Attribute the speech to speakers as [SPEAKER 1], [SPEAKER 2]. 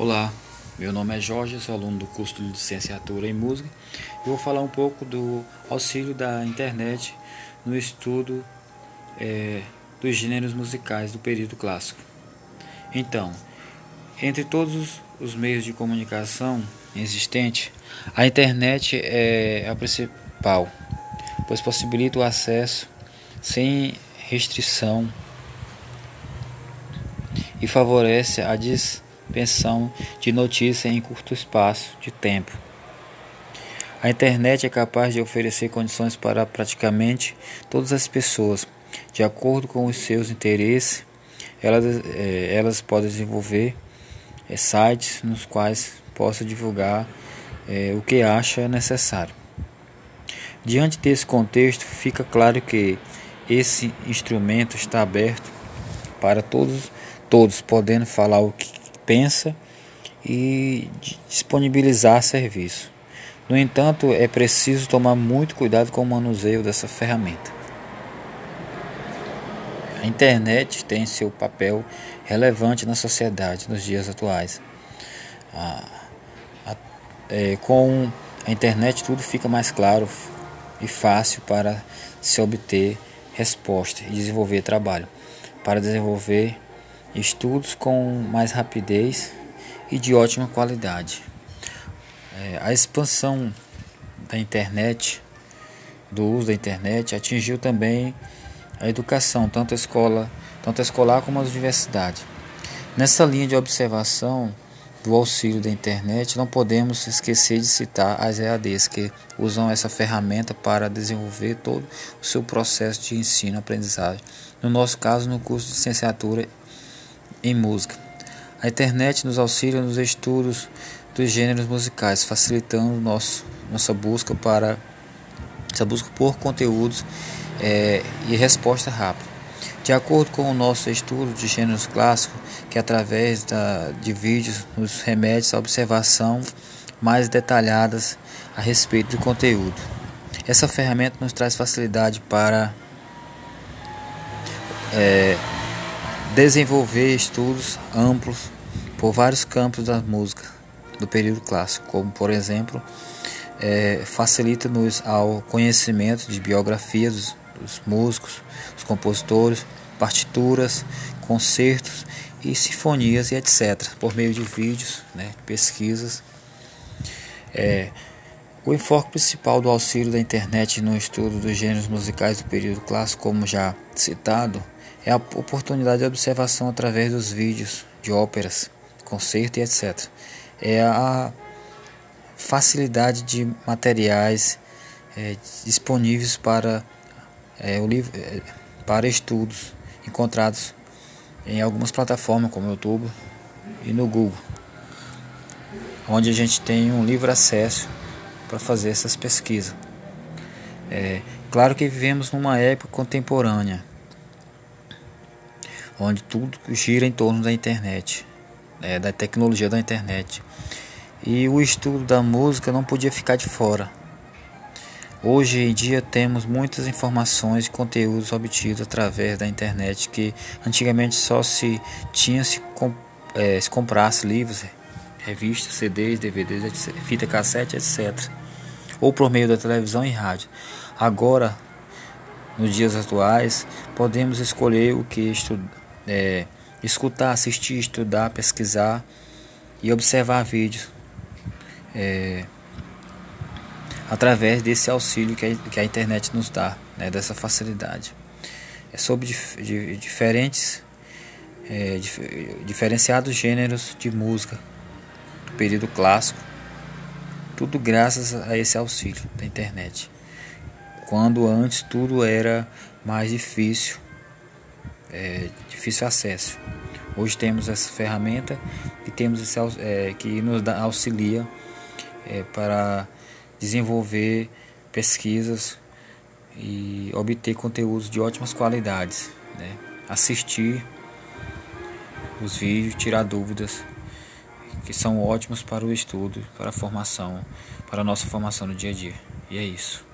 [SPEAKER 1] Olá, meu nome é Jorge, sou aluno do curso de licenciatura em música e vou falar um pouco do auxílio da internet no estudo é, dos gêneros musicais do período clássico. Então, entre todos os meios de comunicação existentes, a internet é a principal, pois possibilita o acesso sem restrição e favorece a dis pensão de notícia em curto espaço de tempo. A internet é capaz de oferecer condições para praticamente todas as pessoas, de acordo com os seus interesses. Elas, é, elas podem desenvolver é, sites nos quais possa divulgar é, o que acha necessário. Diante desse contexto, fica claro que esse instrumento está aberto para todos, todos podendo falar o que pensa e disponibilizar serviço. No entanto, é preciso tomar muito cuidado com o manuseio dessa ferramenta. A internet tem seu papel relevante na sociedade nos dias atuais. A, a, é, com a internet tudo fica mais claro e fácil para se obter resposta e desenvolver trabalho. Para desenvolver estudos com mais rapidez e de ótima qualidade. É, a expansão da internet, do uso da internet, atingiu também a educação, tanto a escola, tanto a escolar como a universidade. Nessa linha de observação do auxílio da internet, não podemos esquecer de citar as EADs que usam essa ferramenta para desenvolver todo o seu processo de ensino-aprendizagem. No nosso caso, no curso de licenciatura em música. A internet nos auxilia nos estudos dos gêneros musicais, facilitando nosso, nossa busca para essa busca por conteúdos é, e resposta rápida. De acordo com o nosso estudo de gêneros clássicos, que através da, de vídeos nos remete à observação mais detalhadas a respeito do conteúdo. Essa ferramenta nos traz facilidade para é, desenvolver estudos amplos por vários campos da música do período clássico, como por exemplo, é, facilita-nos ao conhecimento de biografias dos, dos músicos, dos compositores, partituras, concertos e sinfonias e etc., por meio de vídeos, né, pesquisas. É, o enfoque principal do auxílio da internet no estudo dos gêneros musicais do período clássico, como já citado, é a oportunidade de observação através dos vídeos de óperas, concerto e etc. É a facilidade de materiais é, disponíveis para é, o livro, é, para estudos encontrados em algumas plataformas como o YouTube e no Google, onde a gente tem um livre acesso para fazer essas pesquisas. É, claro que vivemos numa época contemporânea onde tudo gira em torno da internet, né, da tecnologia da internet. E o estudo da música não podia ficar de fora. Hoje em dia temos muitas informações e conteúdos obtidos através da internet que antigamente só se tinha se, é, se comprasse livros, revistas, CDs, DVDs, etc, fita cassete, etc. Ou por meio da televisão e rádio. Agora, nos dias atuais, podemos escolher o que estudar é, escutar, assistir, estudar, pesquisar e observar vídeos é, através desse auxílio que a, que a internet nos dá, né, dessa facilidade. É sobre dif, de, diferentes, é, dif, diferenciados gêneros de música do período clássico, tudo graças a esse auxílio da internet. Quando antes tudo era mais difícil é, difícil acesso. Hoje temos essa ferramenta e temos esse, é, que nos auxilia é, para desenvolver pesquisas e obter conteúdos de ótimas qualidades, né? assistir os vídeos, tirar dúvidas que são ótimos para o estudo, para a formação, para a nossa formação no dia a dia. E é isso.